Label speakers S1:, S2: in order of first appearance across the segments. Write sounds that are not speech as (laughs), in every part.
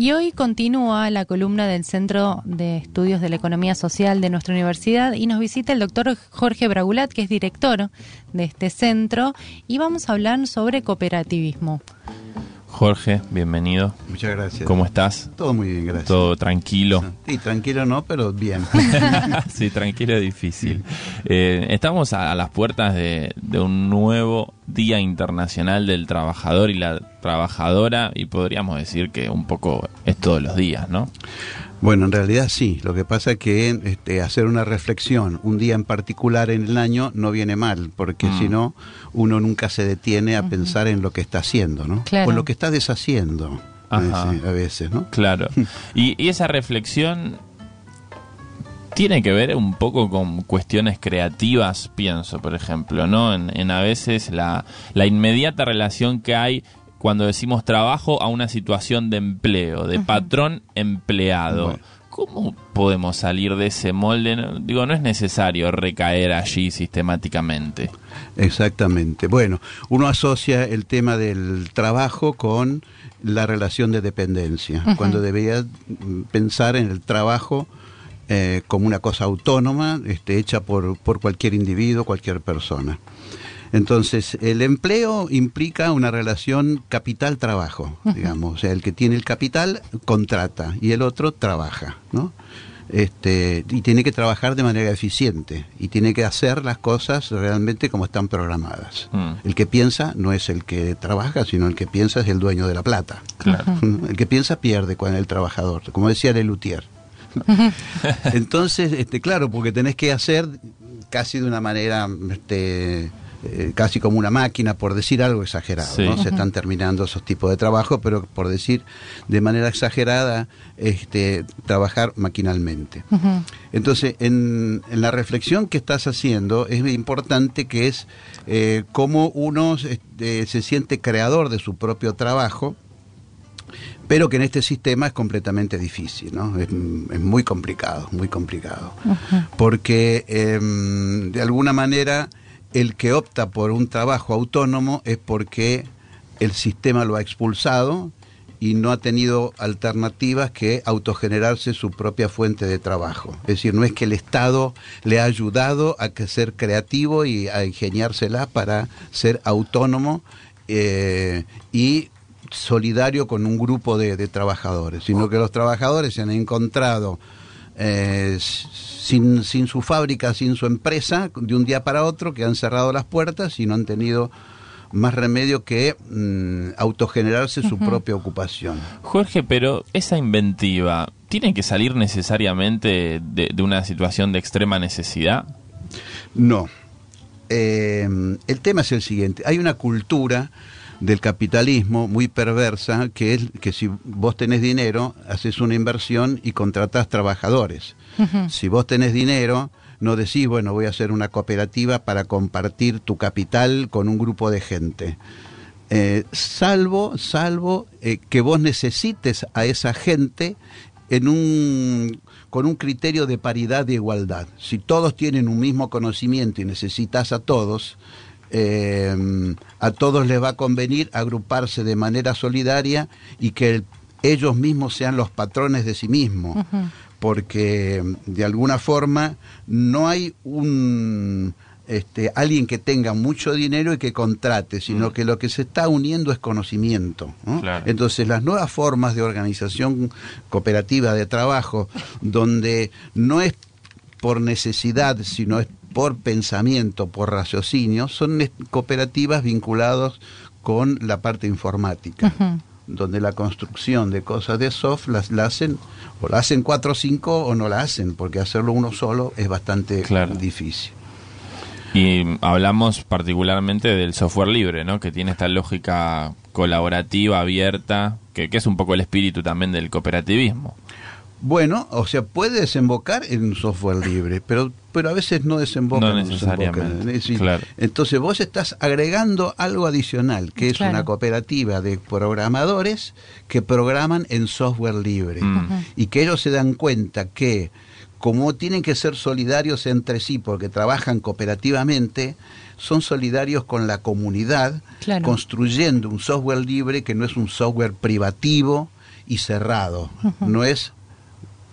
S1: Y hoy continúa la columna del Centro de Estudios de la Economía Social de nuestra universidad y nos visita el doctor Jorge Bragulat, que es director de este centro, y vamos a hablar sobre cooperativismo.
S2: Jorge, bienvenido.
S3: Muchas gracias.
S2: ¿Cómo estás?
S3: Todo muy bien, gracias.
S2: Todo tranquilo.
S3: Sí, tranquilo no, pero bien. (laughs)
S2: sí, tranquilo es difícil. Eh, estamos a, las puertas de, un nuevo Día Internacional del Trabajador y la Trabajadora y podríamos decir que un poco es todos los días, ¿no?
S3: Bueno, en realidad sí. Lo que pasa es que este, hacer una reflexión un día en particular en el año no viene mal, porque mm. si no, uno nunca se detiene a pensar en lo que está haciendo, ¿no? O en lo que está deshaciendo a veces, ¿no?
S2: Claro. (laughs) y, esa reflexión tiene que ver un poco con cuestiones creativas, pienso, por ejemplo, ¿no? En, a veces la, la inmediata relación que hay cuando decimos trabajo a una situación de empleo, de patrón empleado. ¿Cómo podemos salir de ese molde? Digo, no es necesario recaer allí sistemáticamente.
S3: Exactamente. Bueno, uno asocia el tema del trabajo con la relación de dependencia, cuando debería pensar en el trabajo eh, como una cosa autónoma, este, hecha por, por cualquier individuo, cualquier persona. Entonces, el empleo implica una relación capital-trabajo, digamos. O sea, el que tiene el capital contrata y el otro trabaja, ¿no? Este, y tiene que trabajar de manera eficiente y tiene que hacer las cosas realmente como están programadas. Mm. El que piensa no es el que trabaja, sino el que piensa es el dueño de la plata. El que piensa pierde con el trabajador, como decía Lelutier. (laughs) Entonces, este, claro, porque tenés que hacer casi de una manera este, eh, casi como una máquina, por decir algo exagerado. ¿no? Se están terminando esos tipos de trabajo, pero por decir de manera exagerada, este, trabajar maquinalmente. Entonces, en, la reflexión que estás haciendo, es importante que es eh, cómo uno este, se siente creador de su propio trabajo, pero que en este sistema es completamente difícil, ¿no? Es, muy complicado, muy complicado. Porque em, de alguna manera el que opta por un trabajo autónomo es porque el sistema lo ha expulsado y no ha tenido alternativas que autogenerarse su propia fuente de trabajo. Es decir, no es que el Estado le ha ayudado a ser creativo y a ingeniársela para ser autónomo eh, y solidario con un grupo de trabajadores, sino que los trabajadores se han encontrado eh, sin, sin su fábrica, sin su empresa, de un día para otro, que han cerrado las puertas y no han tenido más remedio que mm, autogenerarse su propia ocupación.
S2: Jorge, pero esa inventiva, ¿tiene que salir necesariamente de, una situación de extrema necesidad?
S3: No. Eh, el tema es el siguiente. Hay una cultura del capitalismo muy perversa, que es que si vos tenés dinero, haces una inversión y contratás trabajadores. Si vos tenés dinero, no decís, bueno, voy a hacer una cooperativa para compartir tu capital con un grupo de gente. Eh, salvo, salvo eh, que vos necesites a esa gente en un, con un criterio de paridad de igualdad. Si todos tienen un mismo conocimiento y necesitas a todos, eh, a todos les va a convenir agruparse de manera solidaria y que ellos mismos sean los patrones de sí mismos, porque de alguna forma no hay un este, alguien que tenga mucho dinero y que contrate, sino mm. que lo que se está uniendo es conocimiento. Entonces las nuevas formas de organización cooperativa de trabajo, donde no es por necesidad, sino es por pensamiento, por raciocinio, son cooperativas vinculadas con la parte informática. donde la construcción de cosas de soft las la hacen o la hacen cuatro o cinco o no la hacen, porque hacerlo uno solo es bastante difícil.
S2: Y hablamos particularmente del software libre, ¿no? Que tiene esta lógica colaborativa, abierta, que, que es un poco el espíritu también del cooperativismo.
S3: Bueno, o sea, puede desembocar en un software libre, pero, pero a veces no desemboca.
S2: No necesariamente.
S3: Entonces vos estás agregando algo adicional, que es una cooperativa de programadores que programan en software libre mm. y que ellos se dan cuenta que como tienen que ser solidarios entre sí porque trabajan cooperativamente, son solidarios con la comunidad, construyendo un software libre que no es un software privativo, y cerrado. No es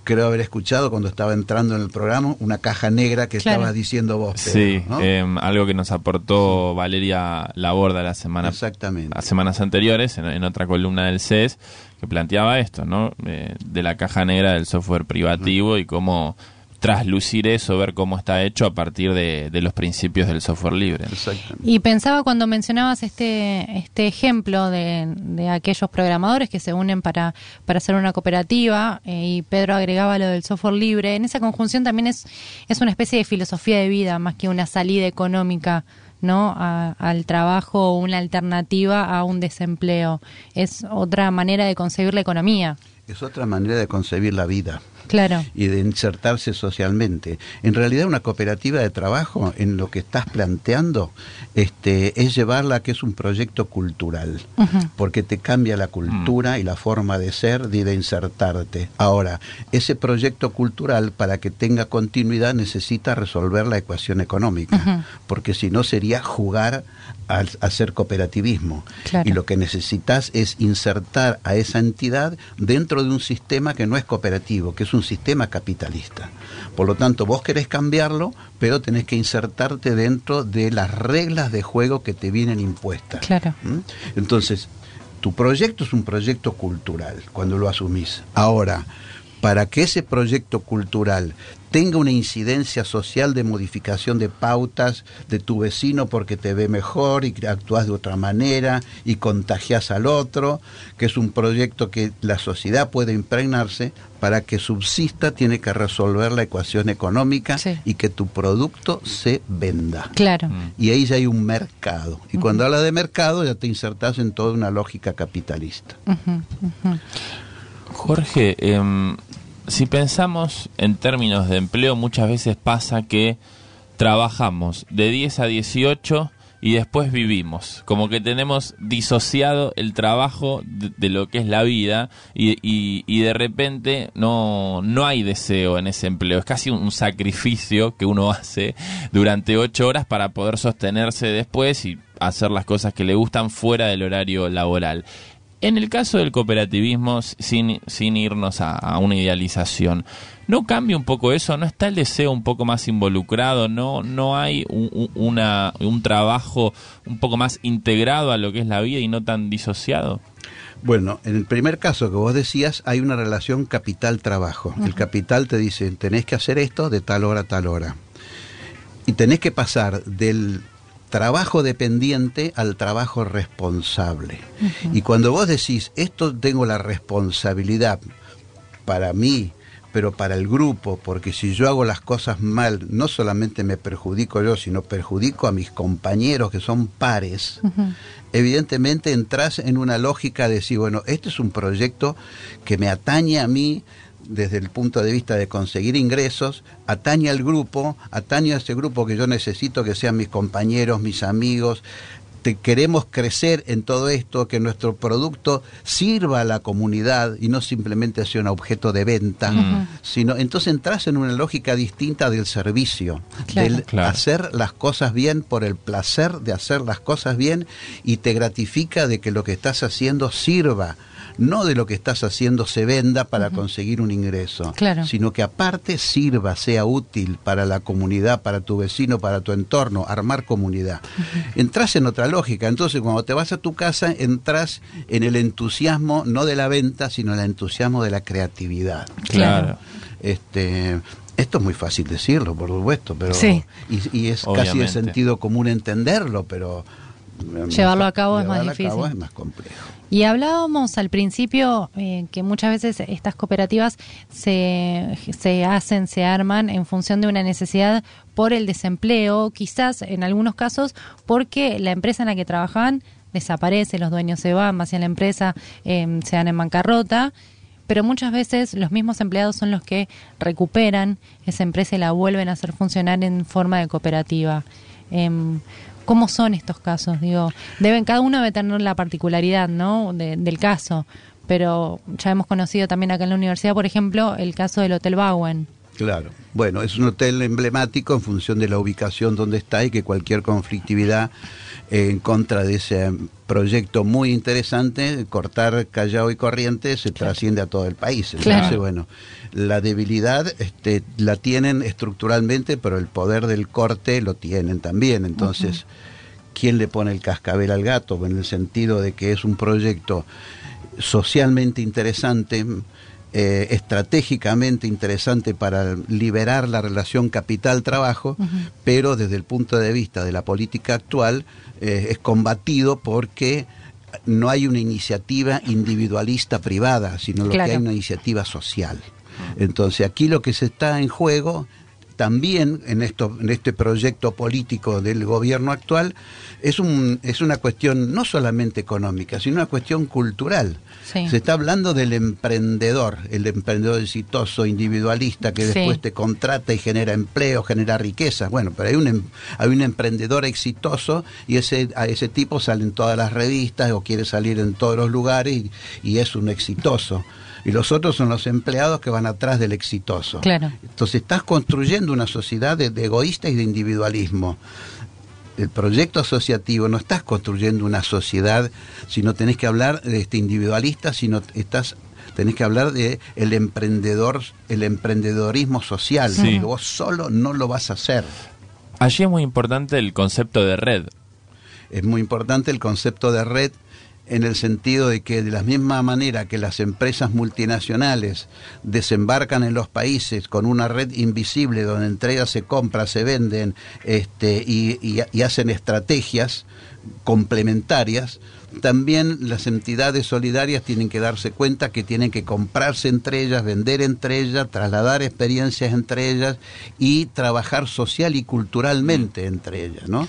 S3: creo haber escuchado cuando estaba entrando en el programa, una caja negra que estabas diciendo vos.
S2: sí, em, algo que nos aportó Valeria Laborda la semana, Exactamente. las semanas anteriores, en, otra columna del CES, que planteaba esto, ¿no? Eh, de la caja negra del software privativo y cómo traslucir eso, ver cómo está hecho a partir de, los principios del software libre.
S1: Y pensaba cuando mencionabas este, este ejemplo de, de aquellos programadores que se unen para, para hacer una cooperativa eh, y Pedro agregaba lo del software libre, en esa conjunción también es, es una especie de filosofía de vida más que una salida económica. ¿no? al trabajo o una alternativa a un desempleo. Es otra manera de concebir la economía.
S3: Es otra manera de concebir la vida
S1: claro.
S3: y de insertarse socialmente. En realidad una cooperativa de trabajo, en lo que estás planteando, este, es llevarla a que es un proyecto cultural, porque te cambia la cultura y la forma de ser y de insertarte. Ahora, ese proyecto cultural, para que tenga continuidad, necesita resolver la ecuación económica, porque si no sería jugar a hacer cooperativismo. Y lo que necesitas es insertar a esa entidad dentro de un sistema que no es cooperativo, que es un sistema capitalista. Por lo tanto, vos querés cambiarlo, pero tenés que insertarte dentro de las reglas de juego que te vienen impuestas.
S1: Claro.
S3: ¿Mm? Entonces, tu proyecto es un proyecto cultural cuando lo asumís. Ahora, para que ese proyecto cultural tenga una incidencia social de modificación de pautas de tu vecino porque te ve mejor y actúas de otra manera y contagias al otro, que es un proyecto que la sociedad puede impregnarse, para que subsista tiene que resolver la ecuación económica y que tu producto se venda.
S1: Claro.
S3: Mm. Y ahí ya hay un mercado. Y cuando habla de mercado ya te insertas en toda una lógica capitalista.
S2: Jorge, eh, si pensamos en términos de empleo, muchas veces pasa que trabajamos de 10 a 18 y después vivimos, como que tenemos disociado el trabajo de, lo que es la vida y, y, de repente no, no hay deseo en ese empleo, es casi un, sacrificio que uno hace durante ocho horas para poder sostenerse después y hacer las cosas que le gustan fuera del horario laboral. En el caso del cooperativismo, sin, sin irnos a, una idealización, ¿no cambia un poco eso? ¿No está el deseo un poco más involucrado? ¿No, no hay un, una, un trabajo un poco más integrado a lo que es la vida y no tan disociado?
S3: Bueno, en el primer caso que vos decías, hay una relación capital-trabajo. El capital te dice, tenés que hacer esto de tal hora a tal hora. Y tenés que pasar del trabajo dependiente al trabajo responsable. Y cuando vos decís, esto tengo la responsabilidad para mí, pero para el grupo, porque si yo hago las cosas mal, no solamente me perjudico yo, sino perjudico a mis compañeros que son pares, evidentemente entras en una lógica de decir, bueno, este es un proyecto que me atañe a mí, desde el punto de vista de conseguir ingresos, atañe al grupo, atañe a ese grupo que yo necesito que sean mis compañeros, mis amigos. Te, queremos crecer en todo esto, que nuestro producto sirva a la comunidad y no simplemente sea un objeto de venta, sino entonces entras en una lógica distinta del servicio, del hacer las cosas bien por el placer de hacer las cosas bien y te gratifica de que lo que estás haciendo sirva no de lo que estás haciendo se venda para conseguir un ingreso, sino que aparte sirva, sea útil para la comunidad, para tu vecino, para tu entorno, armar comunidad. Entras en otra lógica, entonces cuando te vas a tu casa entras en el entusiasmo no de la venta, sino el entusiasmo de la creatividad.
S2: Claro.
S3: Este, esto es muy fácil decirlo, por supuesto, pero y, es casi de sentido común entenderlo, pero
S1: llevarlo a cabo es más difícil.
S3: es más complejo.
S1: Y hablábamos al principio eh, que muchas veces estas cooperativas se, se hacen, se arman en función de una necesidad por el desempleo, quizás en algunos casos porque la empresa en la que trabajaban desaparece, los dueños se van hacia la empresa, eh, se dan en bancarrota pero muchas veces los mismos empleados son los que recuperan esa empresa y la vuelven a hacer funcionar en forma de cooperativa. ¿Cómo son estos casos? Digo, deben, cada uno debe tener la particularidad, ¿no? del caso. Pero ya hemos conocido también acá en la universidad, por ejemplo, el caso del Hotel Bowen.
S3: Claro. Bueno, es un hotel emblemático en función de la ubicación donde está y que cualquier conflictividad en contra de ese proyecto muy interesante, cortar Callao y Corrientes, se trasciende a todo el país. Entonces, bueno, la debilidad este, la tienen estructuralmente, pero el poder del corte lo tienen también. Entonces, ¿quién le pone el cascabel al gato? En el sentido de que es un proyecto socialmente interesante, eh, estratégicamente interesante para liberar la relación capital-trabajo, pero desde el punto de vista de la política actual eh, es combatido porque no hay una iniciativa individualista privada, sino lo que hay una iniciativa social. Entonces aquí lo que se está en juego también en, esto, en este proyecto político del gobierno actual es, un, es una cuestión no solamente económica, sino una cuestión cultural. Se está hablando del emprendedor, el emprendedor exitoso, individualista, que después te contrata y genera empleo, genera riqueza. Bueno, pero hay un, em, hay un emprendedor exitoso y ese, a ese tipo salen todas las revistas o quiere salir en todos los lugares y es un exitoso y los otros son los empleados que van atrás del exitoso.
S1: Claro.
S3: Entonces estás construyendo una sociedad de, egoísta y de individualismo. El proyecto asociativo no estás construyendo una sociedad, sino tenés que hablar de este individualista, sino estás tenés que hablar de el emprendedor, el emprendedorismo social. Vos solo no lo vas a hacer.
S2: Allí es muy importante el concepto de red.
S3: Es muy importante el concepto de red en el sentido de que de la misma manera que las empresas multinacionales desembarcan en los países con una red invisible donde entre ellas se compra, se venden este, y, hacen estrategias complementarias, también las entidades solidarias tienen que darse cuenta que tienen que comprarse entre ellas, vender entre ellas, trasladar experiencias entre ellas y trabajar social y culturalmente entre ellas, ¿no?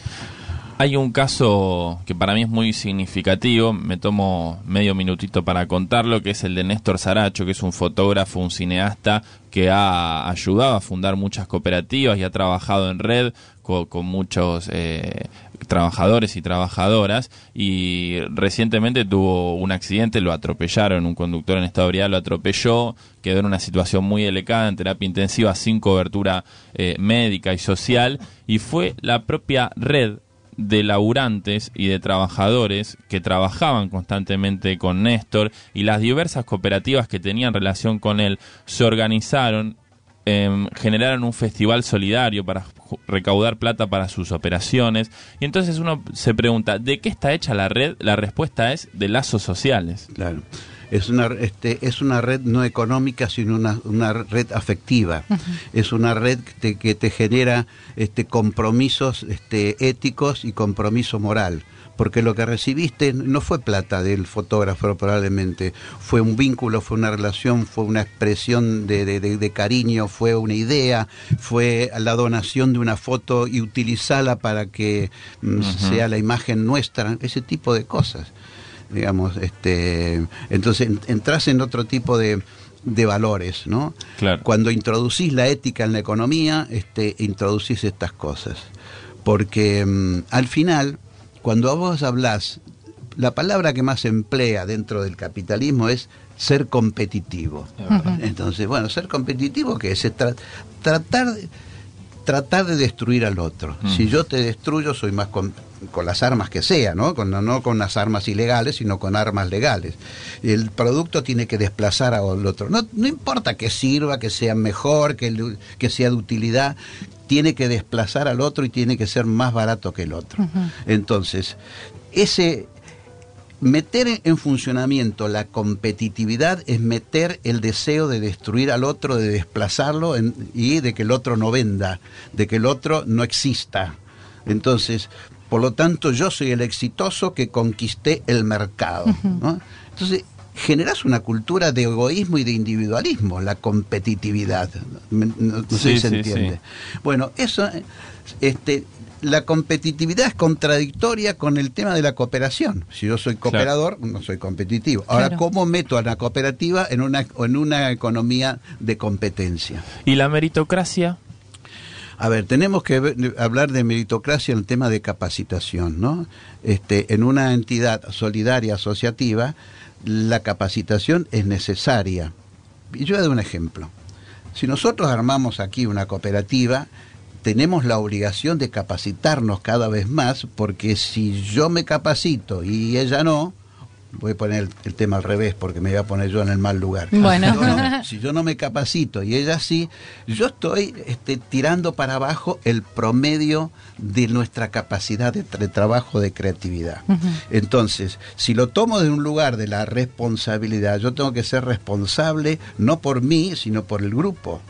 S2: Hay un caso que para mí es muy significativo, me tomo medio minutito para contarlo, que es el de Néstor Saracho, que es un fotógrafo, un cineasta que ha ayudado a fundar muchas cooperativas y ha trabajado en red con, muchos eh, trabajadores y trabajadoras. Y recientemente tuvo un accidente, lo atropellaron, un conductor en estado de lo atropelló, quedó en una situación muy delicada en terapia intensiva sin cobertura eh, médica y social y fue la propia red de laburantes y de trabajadores que trabajaban constantemente con Néstor y las diversas cooperativas que tenían relación con él se organizaron, em, generaron un festival solidario para recaudar plata para sus operaciones y entonces uno se pregunta, ¿de qué está hecha la red? La respuesta es de lazos sociales.
S3: Claro es una, este, es una red no económica, sino una, una red afectiva. Es una red que te, genera este, compromisos este, éticos y compromiso moral. Porque lo que recibiste no fue plata del fotógrafo probablemente, fue un vínculo, fue una relación, fue una expresión de, de, cariño, fue una idea, fue la donación de una foto y utilizarla para que mm, sea la imagen nuestra, ese tipo de cosas digamos, este, entonces entras en otro tipo de, de valores, ¿no? Cuando introducís la ética en la economía, este, introducís estas cosas. Porque mm, al final, cuando vos hablás, la palabra que más se emplea dentro del capitalismo es ser competitivo. Entonces, bueno, ser competitivo, que es? tratar, tratar de destruir al otro. Si yo te destruyo, soy más con las armas que sea, ¿no? Con, no con las armas ilegales, sino con armas legales. El producto tiene que desplazar al otro. No, no importa que sirva, que sea mejor, que, que sea de utilidad, tiene que desplazar al otro y tiene que ser más barato que el otro. Entonces, ese meter en funcionamiento la competitividad es meter el deseo de destruir al otro, de desplazarlo y de que el otro no venda, de que el otro no exista. Entonces, por lo tanto, yo soy el exitoso que conquisté el mercado. Entonces, generas una cultura de egoísmo y de individualismo, la competitividad. No, sé si se entiende. Bueno, eso, este, la competitividad es contradictoria con el tema de la cooperación. Si yo soy cooperador, no soy competitivo. Ahora, ¿cómo meto a la cooperativa en una, en una economía de competencia?
S2: ¿Y la meritocracia?
S3: A ver, tenemos que hablar de meritocracia en el tema de capacitación, ¿no? Este, en una entidad solidaria asociativa, la capacitación es necesaria. Y yo dar un ejemplo. Si nosotros armamos aquí una cooperativa, tenemos la obligación de capacitarnos cada vez más, porque si yo me capacito y ella no, voy a poner el, tema al revés porque me voy a poner yo en el mal lugar.
S1: Bueno.
S3: si yo no me (laughs) capacito y ella sí, yo estoy este, tirando para abajo el promedio de nuestra capacidad de, trabajo de creatividad. Entonces, si lo tomo de un lugar de la responsabilidad, yo tengo que ser responsable no por mí, sino por el grupo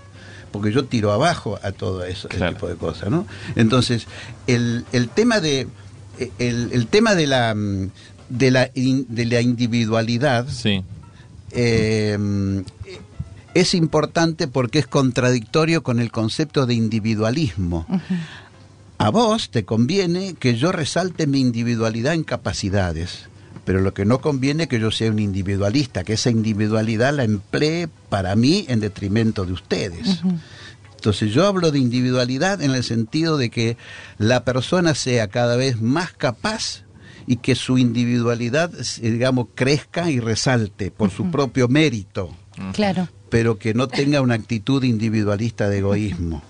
S3: porque yo tiro abajo a todo eso, ese tipo de cosas, ¿no? Entonces, el, el tema de el, el tema de la mm, de la, de la individualidad eh, es importante porque es contradictorio con el concepto de individualismo. A vos te conviene que yo resalte mi individualidad en capacidades, pero lo que no conviene es que yo sea un individualista, que esa individualidad la emplee para mí en detrimento de ustedes. Entonces yo hablo de individualidad en el sentido de que la persona sea cada vez más capaz y que su individualidad, digamos, crezca y resalte por su propio mérito.
S1: Claro.
S3: Pero que no tenga una actitud individualista de egoísmo.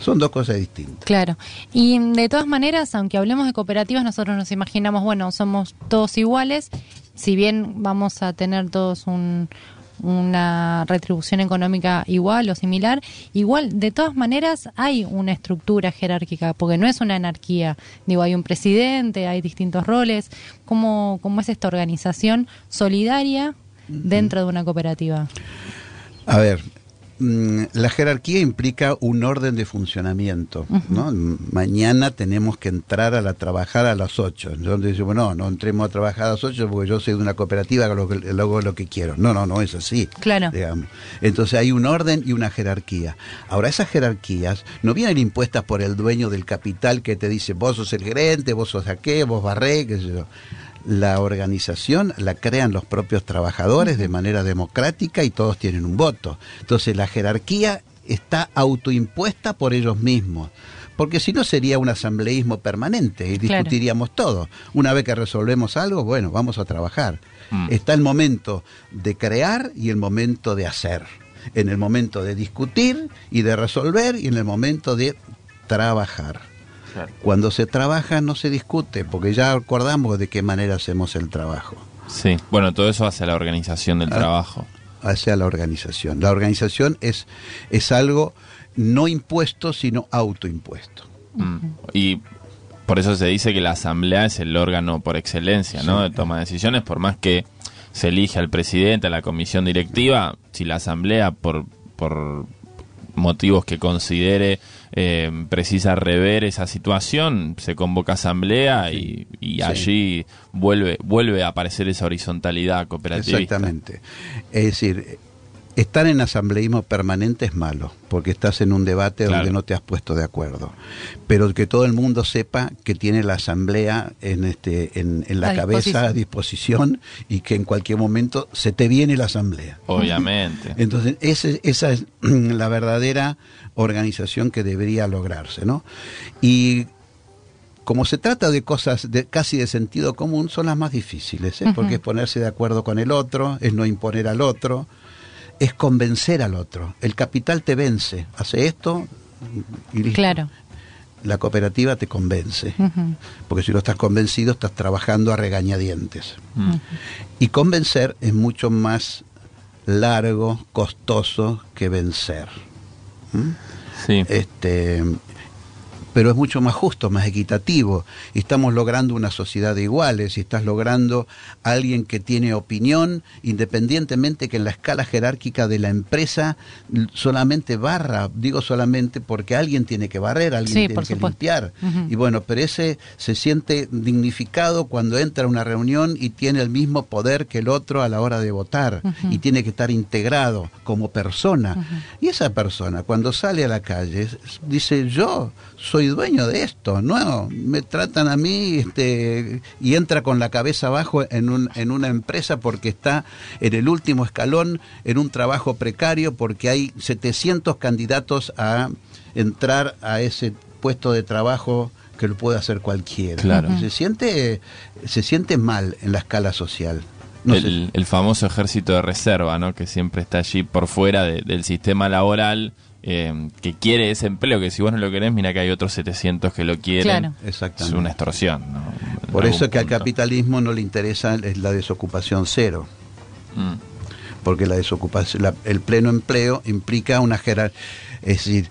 S3: Son dos cosas distintas.
S1: Claro. Y de todas maneras, aunque hablemos de cooperativas, nosotros nos imaginamos, bueno, somos todos iguales, si bien vamos a tener todos un, una retribución económica igual o similar, igual, de todas maneras, hay una estructura jerárquica, porque no es una anarquía. Digo, hay un presidente, hay distintos roles. ¿Cómo, cómo es esta organización solidaria dentro de una cooperativa?
S3: A ver, la jerarquía implica un orden de funcionamiento. ¿no? Mañana tenemos que entrar a la trabajar a las 8. Yo digo, no, no entremos a trabajar a las 8 porque yo soy de una cooperativa que luego lo que quiero. No, no, no es así.
S1: Claro.
S3: Digamos. Entonces hay un orden y una jerarquía. Ahora, esas jerarquías no vienen impuestas por el dueño del capital que te dice, vos sos el gerente, vos sos aquel, vos barré, qué sé yo la organización la crean los propios trabajadores de manera democrática y todos tienen un voto. Entonces la jerarquía está autoimpuesta por ellos mismos. Porque si no sería un asambleísmo permanente y discutiríamos todo. Una vez que resolvemos algo, bueno, vamos a trabajar. Mm. Está el momento de crear y el momento de hacer. En el momento de discutir y de resolver y en el momento de trabajar. Cuando se trabaja no se discute, porque ya acordamos de qué manera hacemos el trabajo.
S2: Sí, bueno, todo eso hacia la organización del ah, trabajo.
S3: Hacia la organización. La organización es, es algo no impuesto, sino autoimpuesto.
S2: Mm. Y por eso se dice que la asamblea es el órgano por excelencia, ¿no? De toma de decisiones, por más que se elige al presidente, a la comisión directiva, si la asamblea por, por motivos que considere eh, precisa rever esa situación, se convoca asamblea y, allí vuelve, vuelve a aparecer esa horizontalidad cooperativa.
S3: Exactamente. Es decir, estar en asambleísmo permanente es malo, porque estás en un debate donde no te has puesto de acuerdo. Pero que todo el mundo sepa que tiene la asamblea en, este, en, la cabeza a disposición y que en cualquier momento se te viene la asamblea.
S2: Obviamente. (laughs)
S3: Entonces, esa es (clears throat) la verdadera organización que debería lograrse, ¿no? Y como se trata de cosas de, casi de sentido común, son las más difíciles, ¿eh? porque es ponerse de acuerdo con el otro, es no imponer al otro, es convencer al otro. El capital te vence, hace esto y
S1: Claro.
S3: La cooperativa te convence, porque si no estás convencido estás trabajando a regañadientes. Y convencer es mucho más largo, costoso que vencer.
S2: Sí.
S3: Este, pero es mucho más justo, más equitativo. Estamos logrando una sociedad de iguales y estás logrando alguien que tiene opinión, independientemente que en la escala jerárquica de la empresa solamente barra, digo solamente porque alguien tiene que barrer, alguien tiene que limpiar. Y bueno, pero ese se siente dignificado cuando entra a una reunión y tiene el mismo poder que el otro a la hora de votar y tiene que estar integrado como persona. Y esa persona cuando sale a la calle dice, yo soy dueño de esto, no, me tratan a mí este, y entra con la cabeza abajo en, un, en una empresa porque está en el último escalón, en un trabajo precario, porque hay 700 candidatos a entrar a ese puesto de trabajo que lo puede hacer cualquiera.
S2: Claro.
S3: Se siente, se siente mal en la escala social. No
S2: el, famoso ejército de reserva, ¿no? Que siempre está allí por fuera de- del sistema laboral, eh, que quiere ese empleo, que si vos no lo querés, mira que hay otros 700 que lo quieren.
S1: Claro.
S2: Es
S3: Exactamente.
S2: una extorsión, ¿no?
S3: Por eso que al capitalismo no le interesa es la desocupación cero,
S2: Mm.
S3: porque la desocupación, la- el pleno empleo implica una jerarquía, es decir,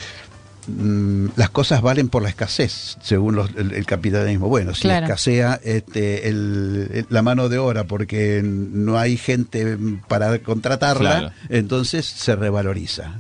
S3: mm, las cosas valen por la escasez, según los- el, el capitalismo. Bueno, si
S1: Claro.
S3: escasea este, el- el- la mano de obra porque no hay gente para contratarla,
S2: Claro.
S3: entonces se revaloriza.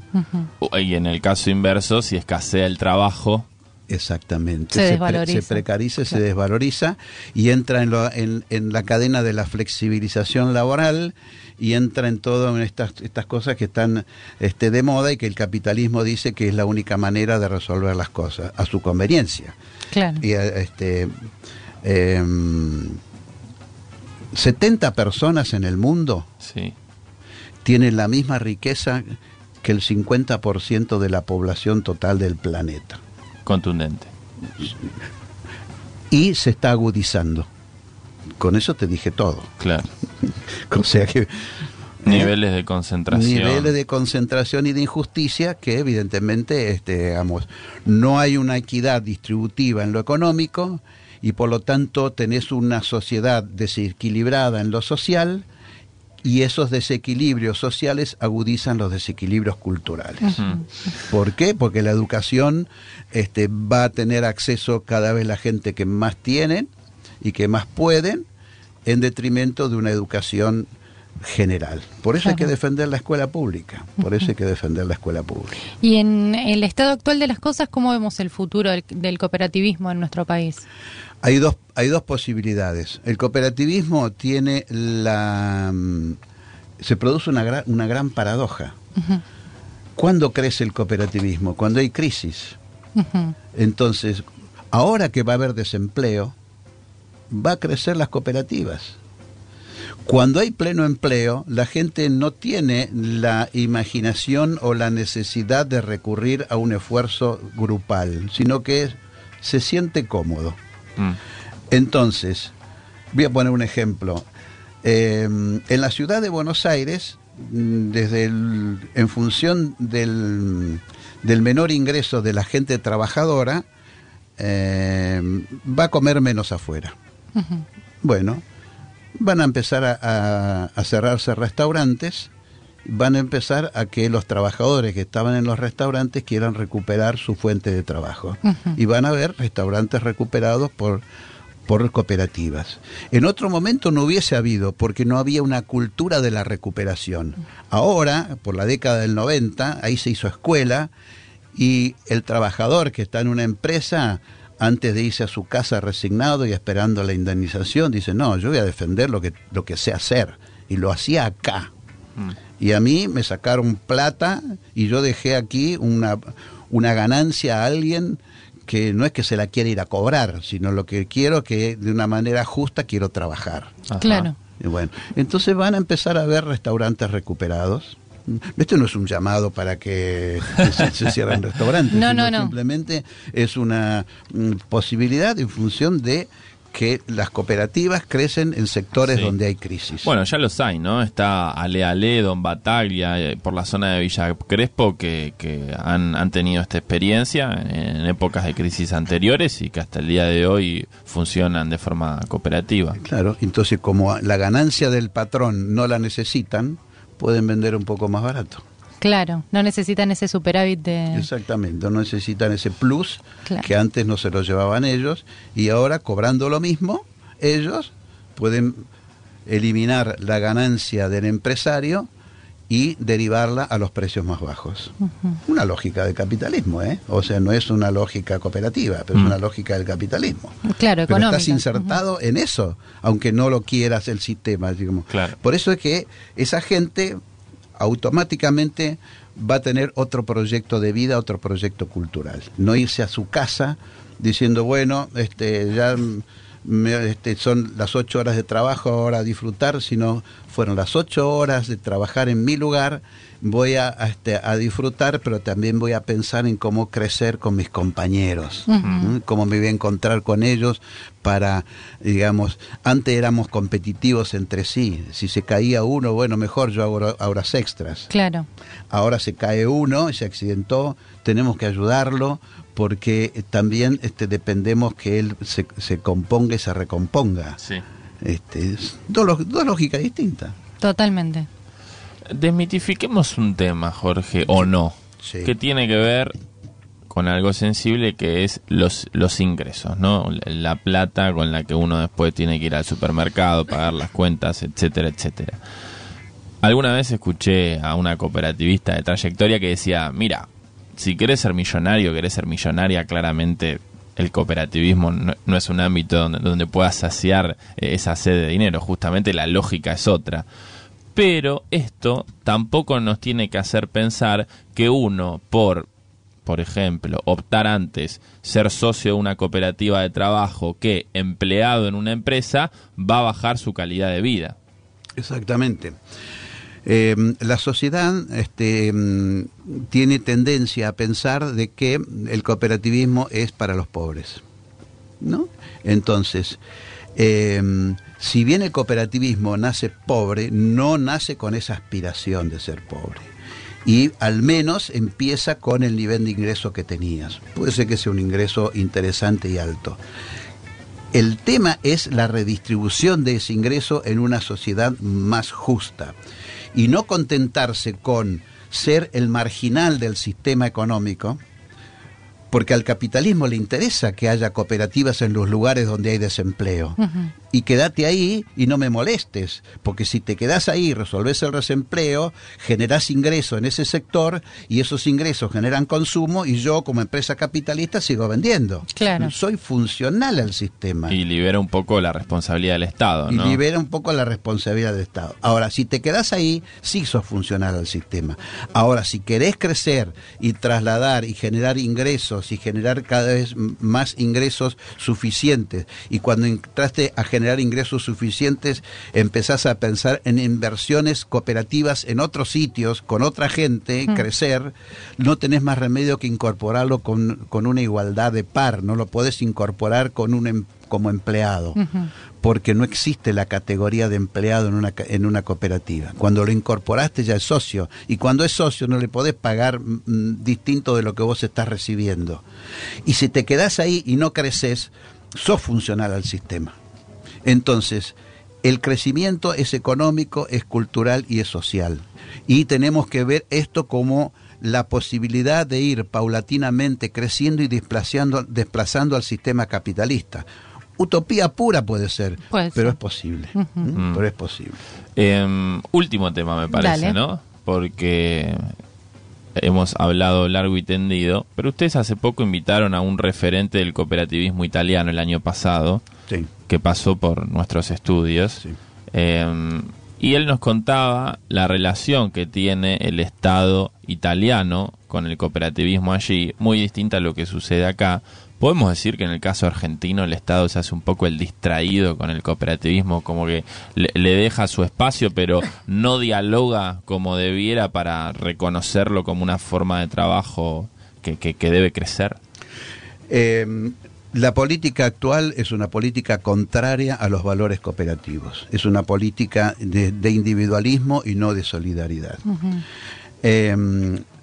S2: Y en el caso inverso, si escasea el trabajo,
S3: Exactamente.
S1: Se
S3: pre-
S1: desvaloriza.
S3: se precariza, se desvaloriza y entra en, lo- en- en la cadena de la flexibilización laboral y entra en todas estas, estas cosas que están este, de moda y que el capitalismo dice que es la única manera de resolver las cosas, a su conveniencia.
S1: Claro.
S3: Y eh, este, em, 70 personas en el mundo
S2: sí.
S3: tienen la misma riqueza que el 50% de la población total del planeta.
S2: Contundente.
S3: y se está agudizando. Con eso te dije todo.
S2: Claro. (laughs)
S3: O sea que
S2: Niveles de concentración.
S3: niveles de concentración y de injusticia que evidentemente, este, digamos, no hay una equidad distributiva en lo económico y por lo tanto tenés una sociedad desequilibrada en lo social y esos desequilibrios sociales agudizan los desequilibrios culturales. ¿Por qué? Porque la educación este, va a tener acceso cada vez la gente que más tienen y que más pueden, en detrimento de una educación general. Por eso hay que defender la escuela pública. Por eso hay que defender la escuela pública.
S1: Y en el estado actual de las cosas, ¿cómo vemos el futuro del, del cooperativismo en nuestro país?
S3: Hay dos, hay dos posibilidades. El cooperativismo tiene la... mm, Se produce una, gra- una gran paradoja.
S1: Ujú,
S3: ¿Cuándo crece el cooperativismo? Cuando hay crisis. Entonces, ahora que va a haber desempleo, va a crecer las cooperativas. Cuando hay pleno empleo, la gente no tiene la imaginación o la necesidad de recurrir a un esfuerzo grupal, sino que se siente cómodo.
S2: Mm.
S3: Entonces, voy a poner un ejemplo. Eh, en la ciudad de Buenos Aires, mm, desde el- en función del, del menor ingreso de la gente trabajadora, eh, va a comer menos afuera. Bueno, van a empezar a, a- a cerrarse restaurantes, van a empezar a que los trabajadores que estaban en los restaurantes quieran recuperar su fuente de trabajo. Y van a haber restaurantes recuperados por, por cooperativas. En otro momento no hubiese habido, porque no había una cultura de la recuperación. Ahora, por la década del 90, ahí se hizo escuela y el trabajador que está en una empresa, antes de irse a su casa resignado y esperando la indemnización, dice, no, yo voy a defender lo que, lo que sé hacer. Y lo hacía acá.
S2: Mm.
S3: Y a mí me sacaron plata y yo dejé aquí una, una ganancia a alguien que no es que se la quiera ir a cobrar, sino lo que quiero que de una manera justa quiero trabajar.
S2: Ajá.
S1: Claro.
S3: Y bueno, entonces van a empezar a ver restaurantes recuperados. Esto no es un llamado para que (laughs) se, se cierren restaurantes,
S1: No,
S3: sino
S1: no, no.
S3: simplemente es una mm, posibilidad en función de que las cooperativas crecen en sectores
S2: Sí.
S3: donde hay crisis.
S2: Bueno, ya los hay, ¿no? Está Ale Ale, Don Bataglia, eh, por la zona de Villa Crespo, que, que han, han tenido esta experiencia en épocas de crisis anteriores y que hasta el día de hoy funcionan de forma cooperativa.
S3: Claro, entonces como la ganancia del patrón no la necesitan, pueden vender un poco más barato.
S1: Claro, no necesitan ese superávit de...
S3: Exactamente, no necesitan ese plus
S1: Claro.
S3: que antes no se lo llevaban ellos y ahora cobrando lo mismo, ellos pueden eliminar la ganancia del empresario y derivarla a los precios más bajos. Una lógica de capitalismo, ¿eh? O sea, no es una lógica cooperativa, pero es
S2: Mm.
S3: una lógica del capitalismo.
S1: Claro,
S3: Pero
S1: económica.
S3: estás insertado en eso, aunque no lo quieras el sistema. digamos.
S2: Claro.
S3: Por eso es que esa gente automáticamente va a tener otro proyecto de vida, otro proyecto cultural. No irse a su casa diciendo, bueno, este, ya mm, este, son las ocho horas de trabajo ahora a disfrutar, sino fueron las ocho horas de trabajar en mi lugar voy a, a, este, a disfrutar, pero también voy a pensar en cómo crecer con mis compañeros, cómo me voy a encontrar con ellos para, digamos, antes éramos competitivos entre sí. Si se caía uno, bueno, mejor yo hago hora- horas extras.
S1: Claro.
S3: Ahora se cae uno, se accidentó, tenemos que ayudarlo porque también este, dependemos que él se, se componga y se recomponga.
S2: Sí.
S3: Este, es dos, dos lógicas distintas.
S1: Totalmente.
S2: Desmitifiquemos un tema, Jorge, o no,
S3: Sí.
S2: que tiene que ver con algo sensible que es los, los ingresos, ¿no? La plata con la que uno después tiene que ir al supermercado, pagar las cuentas, etcétera, etcétera. Alguna vez escuché a una cooperativista de trayectoria que decía, mira, si querés ser millonario, querés ser millonaria, claramente el cooperativismo no, no es un ámbito donde, donde puedas saciar esa sed de dinero, justamente la lógica es otra. Pero esto tampoco nos tiene que hacer pensar que uno, por, por ejemplo, optar antes ser socio de una cooperativa de trabajo que empleado en una empresa, va a bajar su calidad de vida.
S3: Exactamente. Eh, la sociedad este, mm, tiene tendencia a pensar de que el cooperativismo es para los pobres, ¿no? Entonces, eh, si bien el cooperativismo nace pobre, no nace con esa aspiración de ser pobre. Y al menos empieza con el nivel de ingreso que tenías. Puede ser que sea un ingreso interesante y alto. El tema es la redistribución de ese ingreso en una sociedad más justa y no contentarse con ser el marginal del sistema económico, porque al capitalismo le interesa que haya cooperativas en los lugares donde hay desempleo. Y quédate ahí y no me molestes, porque si te quedas ahí, resolves el desempleo, generás ingreso en ese sector y esos ingresos generan consumo y yo como empresa capitalista sigo vendiendo.
S1: Claro.
S3: Soy funcional al sistema
S2: Y libera un poco la responsabilidad del Estado,
S3: y
S2: ¿no?
S3: libera un poco la responsabilidad del Estado. Ahora, si te quedas ahí, sí sos funcional al sistema. Ahora, si querés crecer y trasladar y generar ingresos y generar cada vez más ingresos suficientes, y cuando entraste a generar ingresos suficientes, empezás a pensar en inversiones cooperativas en otros sitios, con otra gente,
S1: Mm.
S3: crecer, no tenés más remedio que incorporarlo con, con una igualdad de par, no lo podés incorporar con un em- como empleado. Porque no existe la categoría de empleado en una, en una cooperativa. Cuando lo incorporaste ya es socio, y cuando es socio no le podés pagar mm, distinto de lo que vos estás recibiendo. Y si te quedás ahí y no creces, sos funcional al sistema. Entonces, el crecimiento es económico, es cultural y es social. Y tenemos que ver esto como la posibilidad de ir paulatinamente creciendo y desplazando, desplazando al sistema capitalista. Utopía pura puede ser,
S1: Puede
S3: pero
S1: ser.
S3: es posible. ¿Mm? Pero es posible.
S2: Em, último tema, me parece,
S1: Dale.
S2: ¿no? Porque hemos hablado largo y tendido, pero ustedes hace poco invitaron a un referente del cooperativismo italiano el año pasado,
S3: Sí.
S2: que pasó por nuestros estudios.
S3: Sí.
S2: Em, y él nos contaba la relación que tiene el Estado italiano con el cooperativismo allí, muy distinta a lo que sucede acá. Podemos decir que en el caso argentino el Estado se hace un poco el distraído con el cooperativismo, como que le, le deja su espacio, pero no dialoga como debiera para reconocerlo como una forma de trabajo que, que- que debe crecer.
S3: Eh, la política actual es una política contraria a los valores cooperativos. Es una política de, de individualismo y no de solidaridad. Eh,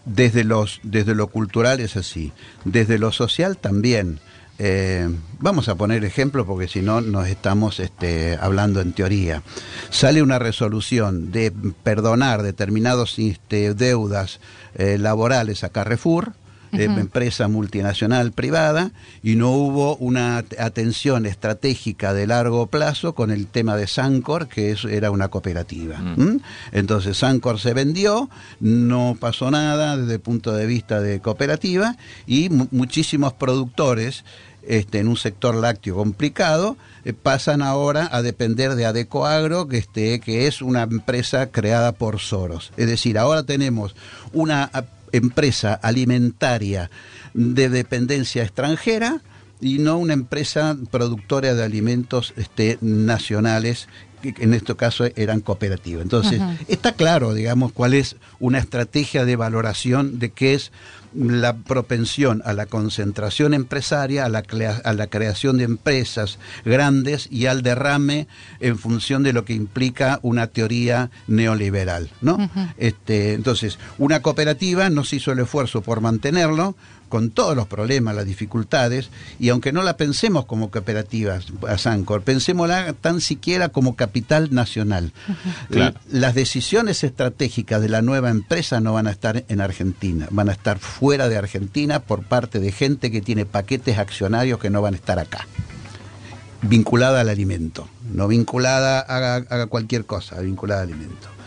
S3: desde, los, desde lo cultural es así. Desde lo social también. Eh, vamos a poner ejemplos porque si no nos estamos este, hablando en teoría. Sale una resolución de perdonar determinados este, deudas eh, laborales a Carrefour, empresa multinacional privada, y no hubo una at- atención estratégica de largo plazo con el tema de Sancor, que es- era una cooperativa.
S2: Mm.
S3: ¿Mm? Entonces Sancor se vendió, no pasó nada desde el punto de vista de cooperativa, y mu- muchísimos productores este, en un sector lácteo complicado, eh, pasan ahora a depender de Adecoagro, que, este, que es una empresa creada por Soros. Es decir, ahora tenemos una empresa alimentaria de dependencia extranjera y no una empresa productora de alimentos este, nacionales que en este caso eran cooperativas. Entonces, está claro, digamos, cuál es una estrategia de valoración de qué es la propensión a la concentración empresaria, a la, a la creación de empresas grandes y al derrame en función de lo que implica una teoría neoliberal, ¿no? este, entonces, una cooperativa no se hizo el esfuerzo por mantenerlo, con todos los problemas, las dificultades, y aunque no la pensemos como cooperativa, a Sancor, pensémosla tan siquiera como capital nacional. Las decisiones estratégicas de la nueva empresa no van a estar en Argentina, van a estar fuera de Argentina por parte de gente que tiene paquetes accionarios que no van a estar acá vinculada al alimento, no vinculada a, a cualquier cosa, vinculada al alimento.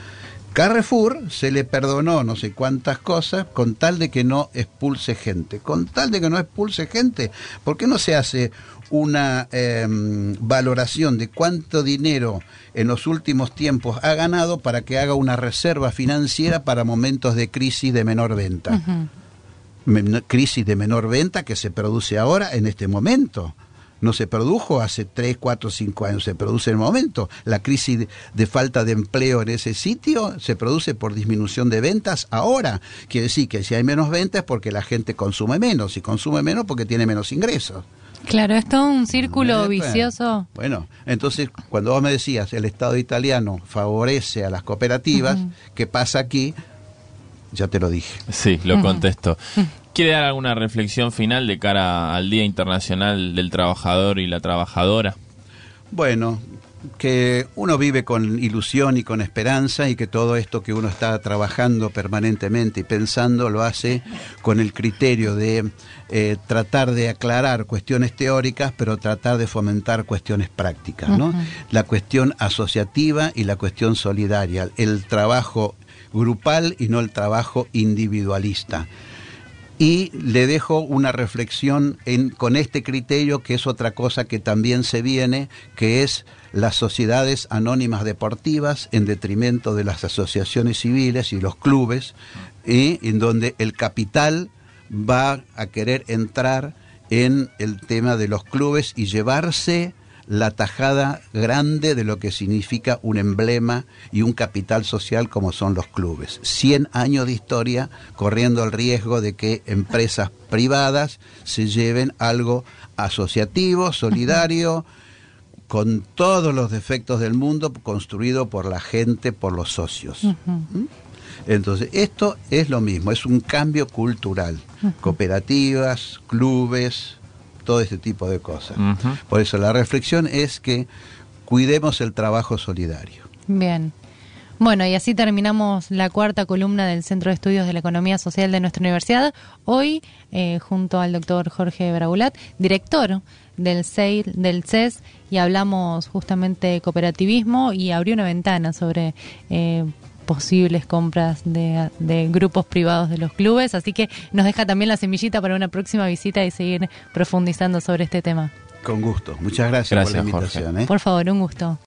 S3: Carrefour se le perdonó no sé cuántas cosas con tal de que no expulse gente. Con tal de que no expulse gente, ¿por qué no se hace una em, valoración de cuánto dinero en los últimos tiempos ha ganado para que haga una reserva financiera para momentos de crisis de menor venta? crisis de menor venta que se produce ahora en este momento no se produjo hace 3, 4, 5 años, se produce en el momento. La crisis de, falta de empleo en ese sitio se produce por disminución de ventas ahora. Quiere decir que si hay menos ventas es porque la gente consume menos, y consume menos porque tiene menos ingresos.
S1: Claro, esto es un círculo vicioso.
S3: Bueno, entonces cuando vos me decías el Estado italiano favorece a las cooperativas, ¿qué pasa aquí? Ya te lo dije.
S2: Sí, lo contesto. ¿Quiere dar alguna reflexión final de cara al Día Internacional del Trabajador y la Trabajadora?
S3: Bueno, que uno vive con ilusión y con esperanza y que todo esto que uno está trabajando permanentemente y pensando lo hace con el criterio de eh, tratar de aclarar cuestiones teóricas, pero tratar de fomentar cuestiones prácticas, ¿no? La cuestión asociativa y la cuestión solidaria, el trabajo grupal y no el trabajo individualista y le dejo una reflexión en, con este criterio, que es otra cosa que también se viene, que es las sociedades anónimas deportivas en detrimento de las asociaciones civiles y los clubes, y en donde el capital va a querer entrar en el tema de los clubes y llevarse la tajada grande de lo que significa un emblema y un capital social como son los clubes. 100 años de historia corriendo el riesgo de que empresas privadas se lleven algo asociativo, (laughs) solidario, con todos los defectos del mundo, construido por la gente, por los socios. ¿Mm? Entonces, esto es lo mismo, es un cambio cultural. Cooperativas, clubes, todo este tipo de cosas. Por eso la reflexión es que cuidemos el trabajo solidario.
S1: Bien. Bueno, y así terminamos la cuarta columna del Centro de Estudios de la Economía Social de nuestra universidad. Hoy, eh, junto al doctor Jorge Braulat, director del CEIR, del CES, y hablamos justamente de cooperativismo y abrió una ventana sobre eh, posibles compras de, grupos privados de los clubes, así que nos deja también la semillita para una próxima visita y seguir profundizando sobre este tema.
S3: Con gusto. Muchas gracias, por la invitación. ¿eh?
S1: Por favor, un gusto.